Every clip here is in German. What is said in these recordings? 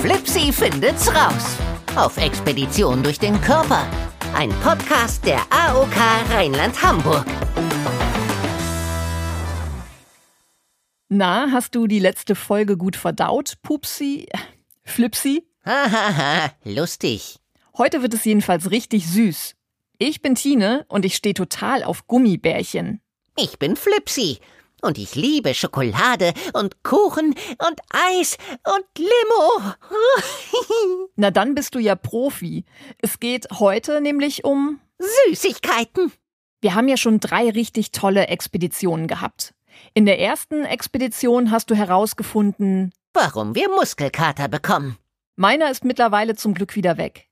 Flipsy findet's raus. Auf Expedition durch den Körper. Ein Podcast der AOK Rheinland-Hamburg. Na, hast du die letzte Folge gut verdaut, Pupsi? Flipsy? Hahaha, lustig. Heute wird es jedenfalls richtig süß. Ich bin Tine und ich stehe total auf Gummibärchen. Ich bin Flipsy und ich liebe Schokolade und Kuchen und Eis und Limo. Na dann bist du ja Profi. Es geht heute nämlich um Süßigkeiten. Wir haben ja schon drei richtig tolle Expeditionen gehabt. In der ersten Expedition hast du herausgefunden, Warum wir Muskelkater bekommen. meiner ist mittlerweile zum Glück wieder weg.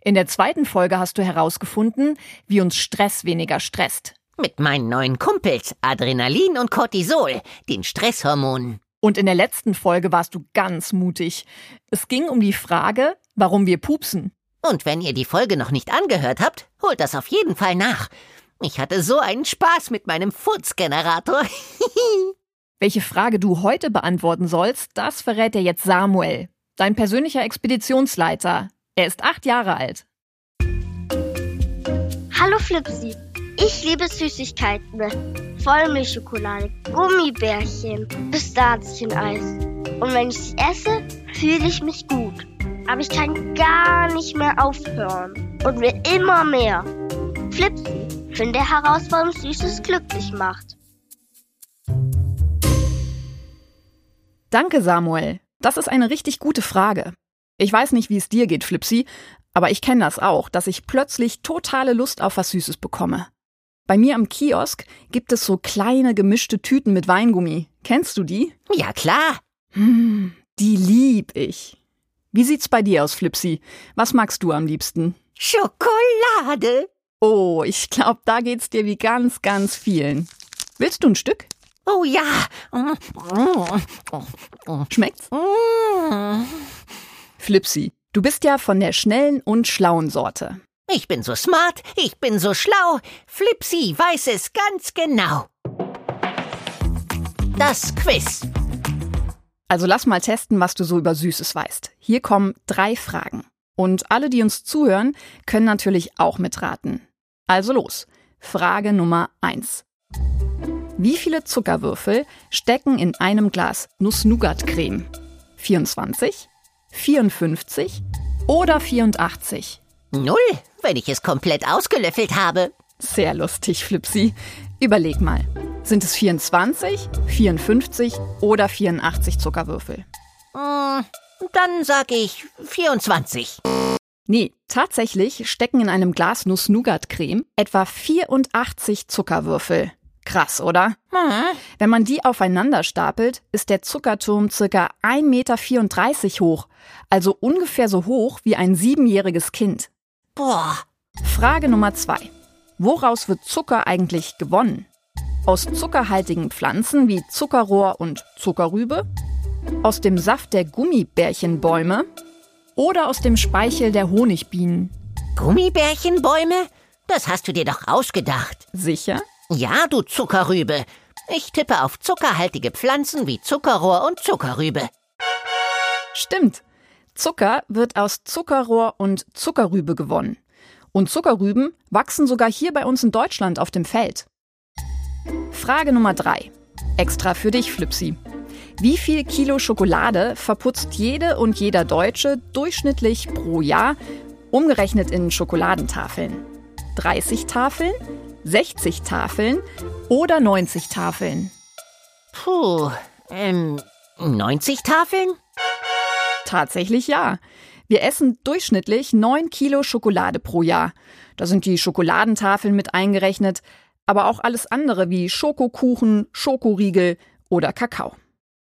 In der zweiten Folge hast du herausgefunden, wie uns Stress weniger stresst. Mit meinen neuen Kumpels Adrenalin und Cortisol, den Stresshormonen. Und in der letzten Folge warst du ganz mutig. Es ging um die Frage, warum wir pupsen. Und wenn ihr die Folge noch nicht angehört habt, holt das auf jeden Fall nach. Ich hatte so einen Spaß mit meinem Furzgenerator. Welche Frage du heute beantworten sollst, das verrät dir jetzt Samuel, dein persönlicher Expeditionsleiter. Er ist acht Jahre alt. Hallo Flipsi. Ich liebe Süßigkeiten. Vollmilchschokolade, Gummibärchen, Pistazieneis. Und wenn ich sie esse, fühle ich mich gut. Aber ich kann gar nicht mehr aufhören und will immer mehr. Flipsi, finde heraus, warum Süßes glücklich macht. Danke, Samuel. Das ist eine richtig gute Frage. Ich weiß nicht, wie es dir geht, Flipsy, aber ich kenne das auch, dass ich plötzlich totale Lust auf was Süßes bekomme. Bei mir am Kiosk gibt es so kleine gemischte Tüten mit Weingummi. Kennst du die? ja klar. Hm, die lieb ich. Wie sieht's bei dir aus, Flipsy? Was magst du am liebsten? Schokolade. Oh, ich glaube, da geht's dir wie ganz, ganz vielen. Willst du ein Stück? Oh ja. Schmeckt's? Flipsy, du bist ja von der schnellen und schlauen Sorte. Ich bin so smart, ich bin so schlau. Flipsy weiß es ganz genau. Das Quiz. Also lass mal testen, was du so über Süßes weißt. Hier kommen drei Fragen. Und alle, die uns zuhören, können natürlich auch mitraten. Also los. Frage Nummer eins: Wie viele Zuckerwürfel stecken in einem Glas Nuss-Nougat-Creme? 24, 54 oder 84? Null, wenn ich es komplett ausgelöffelt habe. Sehr lustig, Flipsy. Überleg mal. Sind es 24, 54 oder 84 Zuckerwürfel? Hm, Dann sag ich 24. Nee, tatsächlich stecken in einem Glas Nuss-Nougat-Creme etwa 84 Zuckerwürfel. Krass, oder? Wenn man die aufeinander stapelt, ist der Zuckerturm circa 1,34 Meter hoch, also ungefähr so hoch wie ein siebenjähriges Kind. Boah, Frage Nummer zwei. Woraus wird Zucker eigentlich gewonnen? Aus zuckerhaltigen Pflanzen wie Zuckerrohr und Zuckerrübe? Aus dem Saft der Gummibärchenbäume? Oder aus dem Speichel der Honigbienen? Gummibärchenbäume? Das hast du dir doch ausgedacht. Sicher? Ja, du Zuckerrübe. Ich tippe auf zuckerhaltige Pflanzen wie Zuckerrohr und Zuckerrübe. Stimmt. Zucker wird aus Zuckerrohr und Zuckerrübe gewonnen. Und Zuckerrüben wachsen sogar hier bei uns in Deutschland auf dem Feld. Frage Nummer drei. Extra für dich, Flipsy. Wie viel Kilo Schokolade verputzt jede und jeder Deutsche durchschnittlich pro Jahr, umgerechnet in Schokoladentafeln? 30 Tafeln, 60 Tafeln oder 90 Tafeln? Puh, ähm, 90 Tafeln? Tatsächlich ja. Wir essen durchschnittlich 9 Kilo Schokolade pro Jahr. Da sind die Schokoladentafeln mit eingerechnet, aber auch alles andere wie Schokokuchen, Schokoriegel oder Kakao.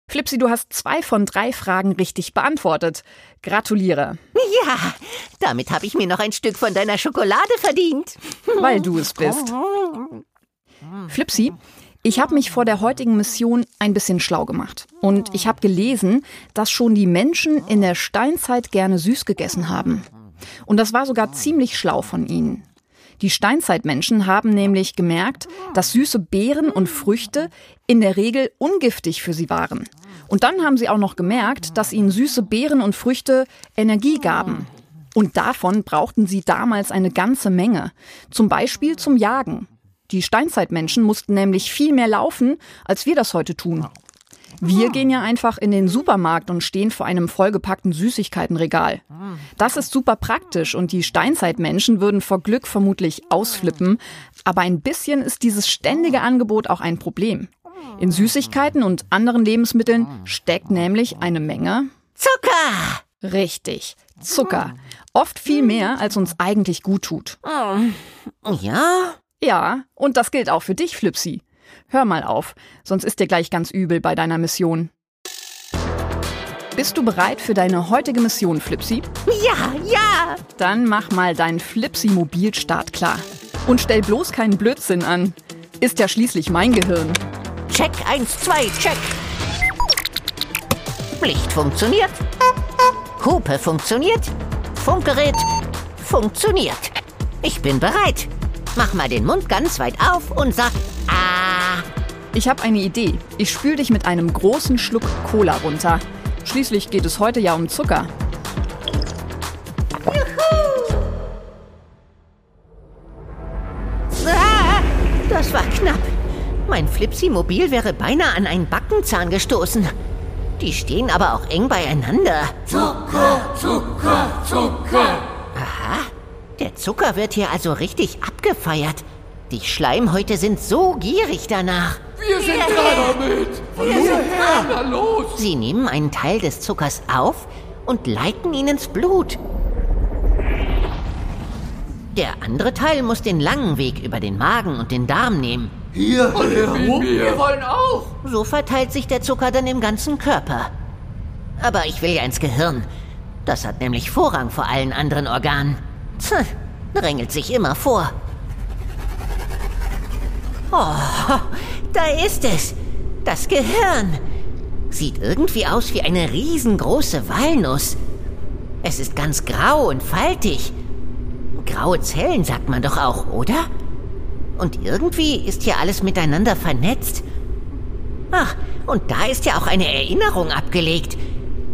Flipsy, du hast zwei von drei Fragen richtig beantwortet. Gratuliere, Ja, damit habe ich mir noch ein Stück von deiner Schokolade verdient. weil du es bist. Flipsy, ich habe mich vor der heutigen Mission ein bisschen schlau gemacht. Und ich habe gelesen, dass schon die Menschen in der Steinzeit gerne süß gegessen haben. Und das war sogar ziemlich schlau von ihnen. Die Steinzeitmenschen haben nämlich gemerkt, dass süße Beeren und Früchte in der Regel ungiftig für sie waren. Und dann haben sie auch noch gemerkt, dass ihnen süße Beeren und Früchte Energie gaben. Und davon brauchten sie damals eine ganze Menge. Zum Beispiel zum Jagen. Die Steinzeitmenschen mussten nämlich viel mehr laufen, als wir das heute tun. Wir gehen ja einfach in den Supermarkt und stehen vor einem vollgepackten Süßigkeitenregal. Das ist super praktisch und die Steinzeitmenschen würden vor Glück vermutlich ausflippen. Aber ein bisschen ist dieses ständige Angebot auch ein Problem. In Süßigkeiten und anderen Lebensmitteln steckt nämlich eine Menge Zucker! Richtig, Zucker. Oft viel mehr, als uns eigentlich gut tut. Ja? Ja, und das gilt auch für dich, Flipsy. Hör mal auf, sonst ist dir gleich ganz übel bei deiner Mission. Bist du bereit für deine heutige Mission, Flipsy? Ja, ja! Dann mach mal deinen Flipsy-Mobilstart klar. Und stell bloß keinen Blödsinn an. Ist ja schließlich mein Gehirn. Check 1, 2, check. Licht funktioniert. Hupe funktioniert. Funkgerät funktioniert. Ich bin bereit. Mach mal den Mund ganz weit auf und sag Ah. Ich habe eine Idee. Ich spül dich mit einem großen Schluck Cola runter. Schließlich geht es heute ja um Zucker. Ah, das war knapp. Mein Flipsy-Mobil wäre beinahe an einen Backenzahn gestoßen. Die stehen aber auch eng beieinander. Zucker, Zucker, Zucker. Der Zucker wird hier also richtig abgefeiert. Die Schleimhäute sind so gierig danach. Wir sind dran damit. Wir sind dran. Na los. Sie nehmen einen Teil des Zuckers auf und leiten ihn ins Blut. Der andere Teil muss den langen Weg über den Magen und den Darm nehmen. Hier herum. Wir wollen auch. So verteilt sich der Zucker dann im ganzen Körper. Aber ich will ja ins Gehirn. Das hat nämlich Vorrang vor allen anderen Organen. Tch, drängelt sich immer vor. Oh, da ist es. Das Gehirn. Sieht irgendwie aus wie eine riesengroße Walnuss. Es ist ganz grau und faltig. Graue Zellen sagt man doch auch, oder? Und irgendwie ist hier alles miteinander vernetzt. Ach, und da ist ja auch eine Erinnerung abgelegt.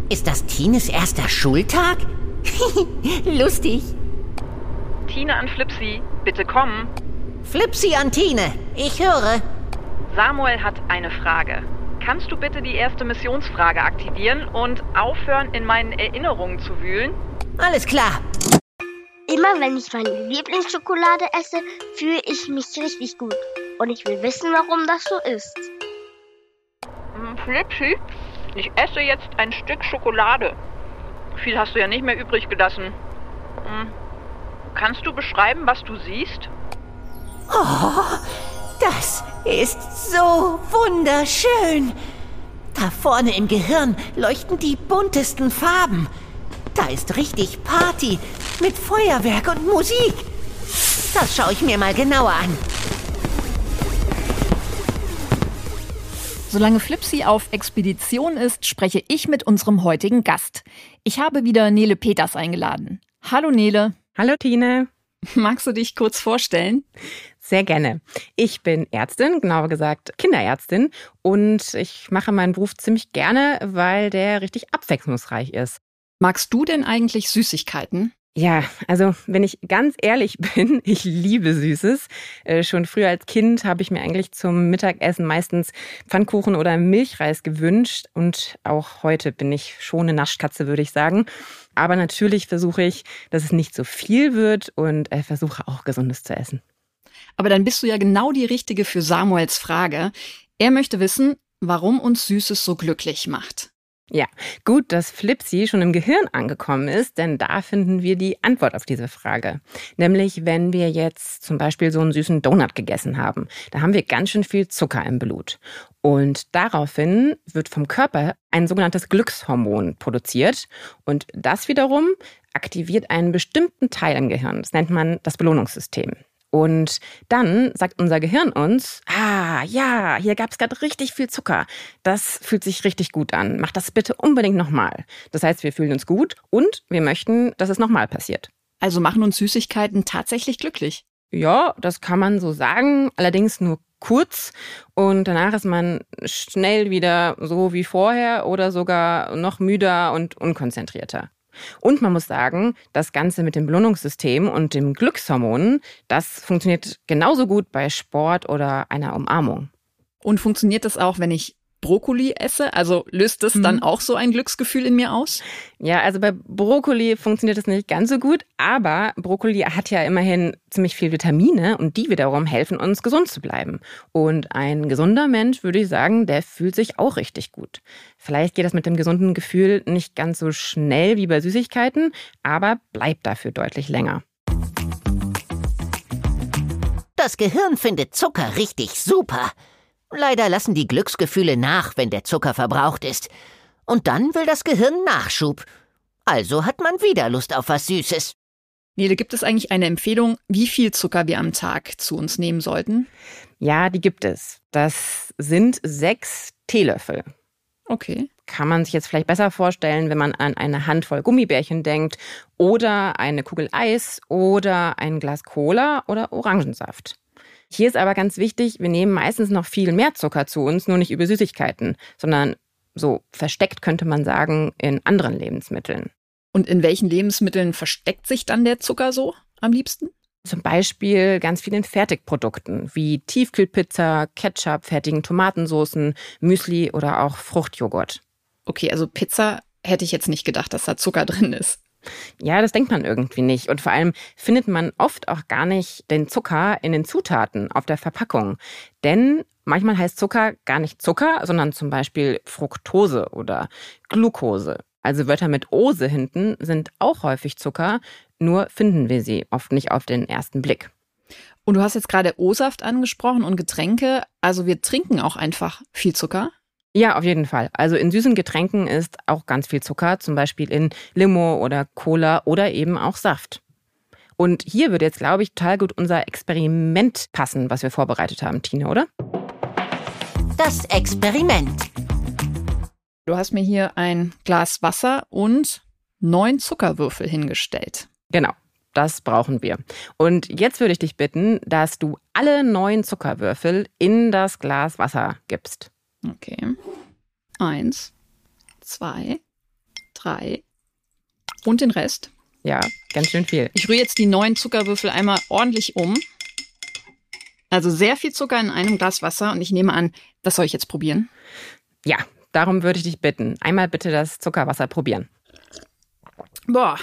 Ist das Tines erster Schultag? Lustig. Tine an Flipsy, bitte kommen. Flipsy an Tine, ich höre. Samuel hat eine Frage. Kannst du bitte die erste Missionsfrage aktivieren und aufhören, in meinen Erinnerungen zu wühlen? Alles klar. Immer wenn ich meine Lieblingsschokolade esse, fühle ich mich richtig gut. Und ich will wissen, warum das so ist. Hm, Flipsy, ich esse jetzt ein Stück Schokolade. Viel hast du ja nicht mehr übrig gelassen. Kannst du beschreiben, was du siehst? Das ist so wunderschön. Da vorne im Gehirn leuchten die buntesten Farben. Da ist richtig Party mit Feuerwerk und Musik. Das schaue ich mir mal genauer an. Solange Flipsy auf Expedition ist, spreche ich mit unserem heutigen Gast. Ich habe wieder Nele Peters eingeladen. Hallo Nele. Hallo Tine. Magst du dich kurz vorstellen? Sehr gerne. Ich bin Ärztin, genauer gesagt Kinderärztin und ich mache meinen Beruf ziemlich gerne, weil der richtig abwechslungsreich ist. Magst du denn eigentlich Süßigkeiten? Ja, also wenn ich ganz ehrlich bin, ich liebe Süßes. Äh, schon früher als Kind habe ich mir eigentlich zum Mittagessen meistens Pfannkuchen oder Milchreis gewünscht und auch heute bin ich schon eine Naschkatze, würde ich sagen. Aber natürlich versuche ich, dass es nicht so viel wird und äh, versuche auch Gesundes zu essen. Aber dann bist du ja genau die Richtige für Samuels Frage. Er möchte wissen, warum uns Süßes so glücklich macht. Ja, gut, dass Flipsy schon im Gehirn angekommen ist, denn da finden wir die Antwort auf diese Frage. Nämlich, wenn wir jetzt zum Beispiel so einen süßen Donut gegessen haben, da haben wir ganz schön viel Zucker im Blut. Und daraufhin wird vom Körper ein sogenanntes Glückshormon produziert. Und das wiederum aktiviert einen bestimmten Teil im Gehirn. Das nennt man das Belohnungssystem. Und dann sagt unser Gehirn uns, ah ja, hier gab es gerade richtig viel Zucker. Das fühlt sich richtig gut an. Mach das bitte unbedingt nochmal. Das heißt, wir fühlen uns gut und wir möchten, dass es nochmal passiert. Also machen uns Süßigkeiten tatsächlich glücklich. Ja, das kann man so sagen, allerdings nur kurz und danach ist man schnell wieder so wie vorher oder sogar noch müder und unkonzentrierter. Und man muss sagen, das Ganze mit dem Belohnungssystem und dem Glückshormonen, das funktioniert genauso gut bei Sport oder einer Umarmung. Und funktioniert das auch, wenn ich Brokkoli esse? Also löst das mhm. dann auch so ein Glücksgefühl in mir aus? Ja, also bei Brokkoli funktioniert das nicht ganz so gut, aber Brokkoli hat ja immerhin ziemlich viel Vitamine und die wiederum helfen uns gesund zu bleiben. Und ein gesunder Mensch, würde ich sagen, der fühlt sich auch richtig gut. Vielleicht geht das mit dem gesunden Gefühl nicht ganz so schnell wie bei Süßigkeiten, aber bleibt dafür deutlich länger. Das Gehirn findet Zucker richtig super. Leider lassen die Glücksgefühle nach, wenn der Zucker verbraucht ist. Und dann will das Gehirn Nachschub. Also hat man wieder Lust auf was Süßes. Nele, gibt es eigentlich eine Empfehlung, wie viel Zucker wir am Tag zu uns nehmen sollten? Ja, die gibt es. Das sind sechs Teelöffel. Okay. Kann man sich jetzt vielleicht besser vorstellen, wenn man an eine Handvoll Gummibärchen denkt oder eine Kugel Eis oder ein Glas Cola oder Orangensaft. Hier ist aber ganz wichtig, wir nehmen meistens noch viel mehr Zucker zu uns, nur nicht über Süßigkeiten, sondern so versteckt könnte man sagen in anderen Lebensmitteln. Und in welchen Lebensmitteln versteckt sich dann der Zucker so am liebsten? Zum Beispiel ganz vielen Fertigprodukten wie Tiefkühlpizza, Ketchup, fertigen Tomatensoßen, Müsli oder auch Fruchtjoghurt. Okay, also Pizza hätte ich jetzt nicht gedacht, dass da Zucker drin ist. Ja, das denkt man irgendwie nicht. Und vor allem findet man oft auch gar nicht den Zucker in den Zutaten auf der Verpackung. Denn manchmal heißt Zucker gar nicht Zucker, sondern zum Beispiel Fructose oder Glucose. Also Wörter mit Ose hinten sind auch häufig Zucker, nur finden wir sie oft nicht auf den ersten Blick. Und du hast jetzt gerade O-Saft angesprochen und Getränke. Also wir trinken auch einfach viel Zucker. Ja, auf jeden Fall. Also in süßen Getränken ist auch ganz viel Zucker, zum Beispiel in Limo oder Cola oder eben auch Saft. Und hier würde jetzt, glaube ich, total gut unser Experiment passen, was wir vorbereitet haben, Tine, oder? Das Experiment. Du hast mir hier ein Glas Wasser und neun Zuckerwürfel hingestellt. Genau. Das brauchen wir. Und jetzt würde ich dich bitten, dass du alle neun Zuckerwürfel in das Glas Wasser gibst. Okay. Eins, zwei, drei und den Rest. Ja, ganz schön viel. Ich rühre jetzt die neun Zuckerwürfel einmal ordentlich um. Also sehr viel Zucker in einem Glas Wasser und ich nehme an, das soll ich jetzt probieren. Ja, darum würde ich dich bitten. Einmal bitte das Zuckerwasser probieren. Boah,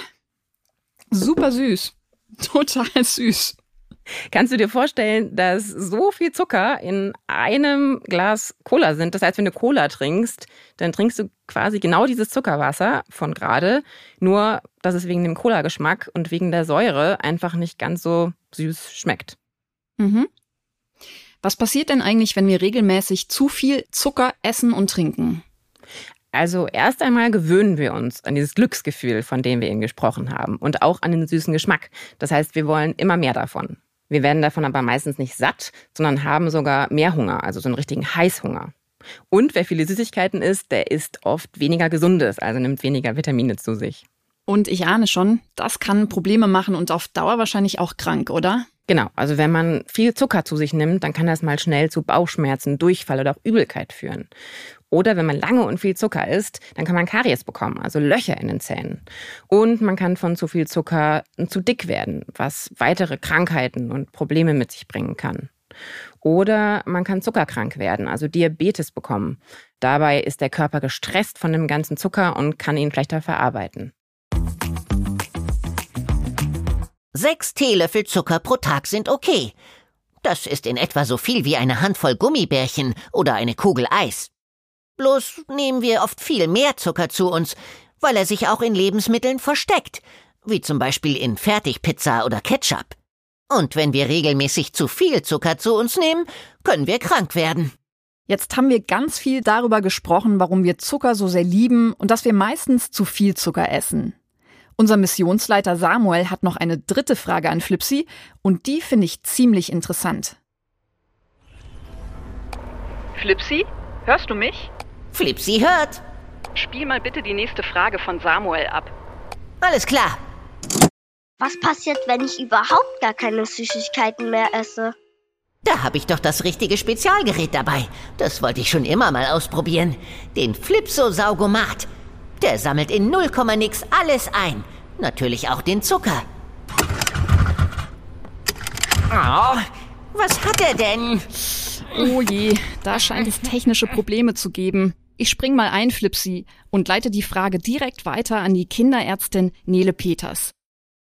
super süß. Total süß. Kannst du dir vorstellen, dass so viel Zucker in einem Glas Cola sind? Das heißt, wenn du Cola trinkst, dann trinkst du quasi genau dieses Zuckerwasser von gerade, nur dass es wegen dem Cola-Geschmack und wegen der Säure einfach nicht ganz so süß schmeckt. Mhm. Was passiert denn eigentlich, wenn wir regelmäßig zu viel Zucker essen und trinken? Also erst einmal gewöhnen wir uns an dieses Glücksgefühl, von dem wir eben gesprochen haben, und auch an den süßen Geschmack. Das heißt, wir wollen immer mehr davon. Wir werden davon aber meistens nicht satt, sondern haben sogar mehr Hunger, also so einen richtigen Heißhunger. Und wer viele Süßigkeiten isst, der isst oft weniger Gesundes, also nimmt weniger Vitamine zu sich. Und ich ahne schon, das kann Probleme machen und auf Dauer wahrscheinlich auch krank, oder? Genau, also wenn man viel Zucker zu sich nimmt, dann kann das mal schnell zu Bauchschmerzen, Durchfall oder auch Übelkeit führen. Oder wenn man lange und viel Zucker isst, dann kann man Karies bekommen, also Löcher in den Zähnen. Und man kann von zu viel Zucker zu dick werden, was weitere Krankheiten und Probleme mit sich bringen kann. Oder man kann zuckerkrank werden, also Diabetes bekommen. Dabei ist der Körper gestresst von dem ganzen Zucker und kann ihn schlechter verarbeiten. Sechs Teelöffel Zucker pro Tag sind okay. Das ist in etwa so viel wie eine Handvoll Gummibärchen oder eine Kugel Eis. Bloß nehmen wir oft viel mehr Zucker zu uns, weil er sich auch in Lebensmitteln versteckt, wie zum Beispiel in Fertigpizza oder Ketchup. Und wenn wir regelmäßig zu viel Zucker zu uns nehmen, können wir krank werden. Jetzt haben wir ganz viel darüber gesprochen, warum wir Zucker so sehr lieben und dass wir meistens zu viel Zucker essen. Unser Missionsleiter Samuel hat noch eine dritte Frage an Flipsy und die finde ich ziemlich interessant. Flipsy, hörst du mich? Flipsy hört. Spiel mal bitte die nächste Frage von Samuel ab. Alles klar. Was passiert, wenn ich überhaupt gar keine Süßigkeiten mehr esse? Da habe ich doch das richtige Spezialgerät dabei. Das wollte ich schon immer mal ausprobieren. Den Flipso-Saugomat. Der sammelt in 0, nix alles ein. Natürlich auch den Zucker. Oh, was hat er denn? Oh je, da scheint es technische Probleme zu geben. Ich spring mal ein, Flipsy, und leite die Frage direkt weiter an die Kinderärztin Nele Peters.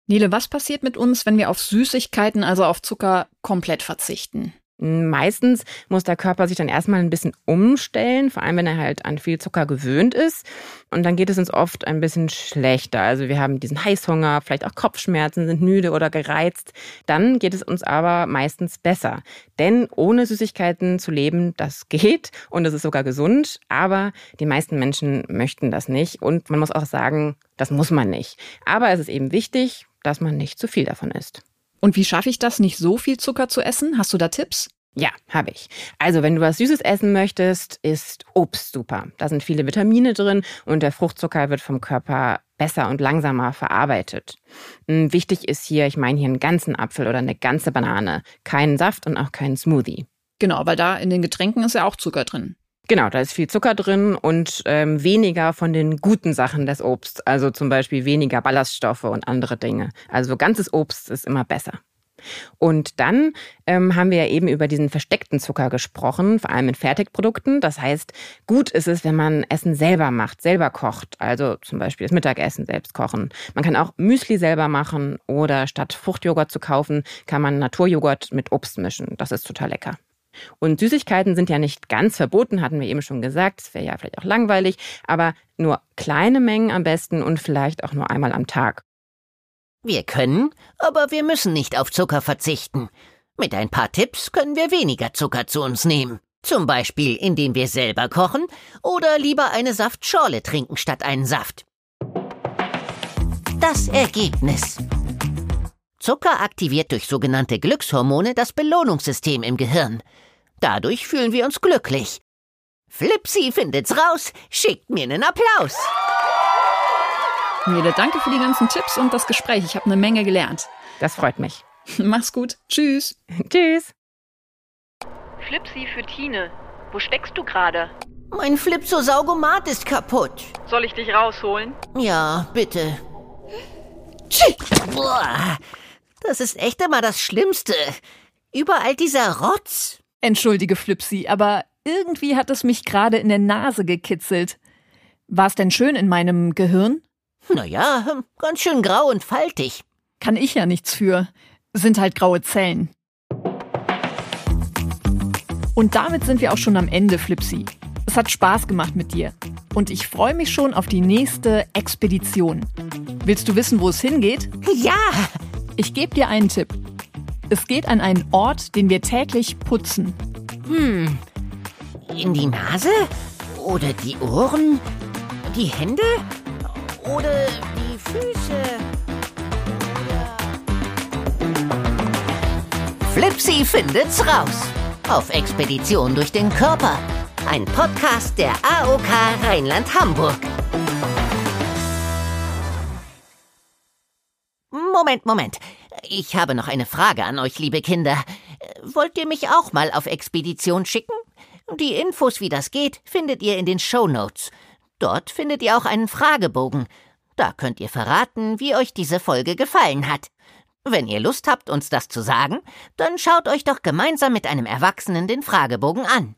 Nele, was passiert mit uns, wenn wir auf Süßigkeiten, also auf Zucker, komplett verzichten? Meistens muss der Körper sich dann erstmal ein bisschen umstellen, vor allem wenn er halt an viel Zucker gewöhnt ist. Und dann geht es uns oft ein bisschen schlechter. Also wir haben diesen Heißhunger, vielleicht auch Kopfschmerzen, sind müde oder gereizt. Dann geht es uns aber meistens besser. Denn ohne Süßigkeiten zu leben, das geht und es ist sogar gesund. Aber die meisten Menschen möchten das nicht. Und man muss auch sagen, das muss man nicht. Aber es ist eben wichtig, dass man nicht zu viel davon isst. Und wie schaffe ich das, nicht so viel Zucker zu essen? Hast du da Tipps? Ja, habe ich. Also, wenn du was Süßes essen möchtest, ist Obst super. Da sind viele Vitamine drin und der Fruchtzucker wird vom Körper besser und langsamer verarbeitet. Hm, wichtig ist hier, ich meine hier einen ganzen Apfel oder eine ganze Banane. Keinen Saft und auch keinen Smoothie. Genau, weil da in den Getränken ist ja auch Zucker drin. Genau, da ist viel Zucker drin und ähm, weniger von den guten Sachen des Obsts, also zum Beispiel weniger Ballaststoffe und andere Dinge. Also ganzes Obst ist immer besser. Und dann ähm, haben wir ja eben über diesen versteckten Zucker gesprochen, vor allem in Fertigprodukten. Das heißt, gut ist es, wenn man Essen selber macht, selber kocht. Also zum Beispiel das Mittagessen selbst kochen. Man kann auch Müsli selber machen oder statt Fruchtjoghurt zu kaufen, kann man Naturjoghurt mit Obst mischen. Das ist total lecker. Und Süßigkeiten sind ja nicht ganz verboten, hatten wir eben schon gesagt. Das wäre ja vielleicht auch langweilig, aber nur kleine Mengen am besten und vielleicht auch nur einmal am Tag. Wir können, aber wir müssen nicht auf Zucker verzichten. Mit ein paar Tipps können wir weniger Zucker zu uns nehmen. Zum Beispiel, indem wir selber kochen oder lieber eine Saftschorle trinken statt einen Saft. Das Ergebnis. Zucker aktiviert durch sogenannte Glückshormone das Belohnungssystem im Gehirn. Dadurch fühlen wir uns glücklich. Flipsy findet's raus, schickt mir einen Applaus. Nele, danke für die ganzen Tipps und das Gespräch. Ich habe eine Menge gelernt. Das freut mich. Mach's gut. Tschüss. Tschüss. Flipsy für Tine. Wo steckst du gerade? Mein Flipso-Saugomat ist kaputt. Soll ich dich rausholen? Ja, bitte. Boah, das ist echt immer das Schlimmste. Überall dieser Rotz. Entschuldige, Flipsy, aber irgendwie hat es mich gerade in der Nase gekitzelt. War es denn schön in meinem Gehirn? Naja, ganz schön grau und faltig. Kann ich ja nichts für. Sind halt graue Zellen. Und damit sind wir auch schon am Ende, Flipsy. Es hat Spaß gemacht mit dir. Und ich freue mich schon auf die nächste Expedition. Willst du wissen, wo es hingeht? Ja! Ich gebe dir einen Tipp. Es geht an einen Ort, den wir täglich putzen. Hm. In die Nase? Oder die Ohren? Die Hände? Oder die Füße? Flipsy findet's raus. Auf Expedition durch den Körper. Ein Podcast der AOK Rheinland-Hamburg. Moment, Moment. Ich habe noch eine Frage an euch, liebe Kinder. Wollt ihr mich auch mal auf Expedition schicken? Die Infos, wie das geht, findet ihr in den Show Notes. Dort findet ihr auch einen Fragebogen. Da könnt ihr verraten, wie euch diese Folge gefallen hat. Wenn ihr Lust habt, uns das zu sagen, dann schaut euch doch gemeinsam mit einem Erwachsenen den Fragebogen an.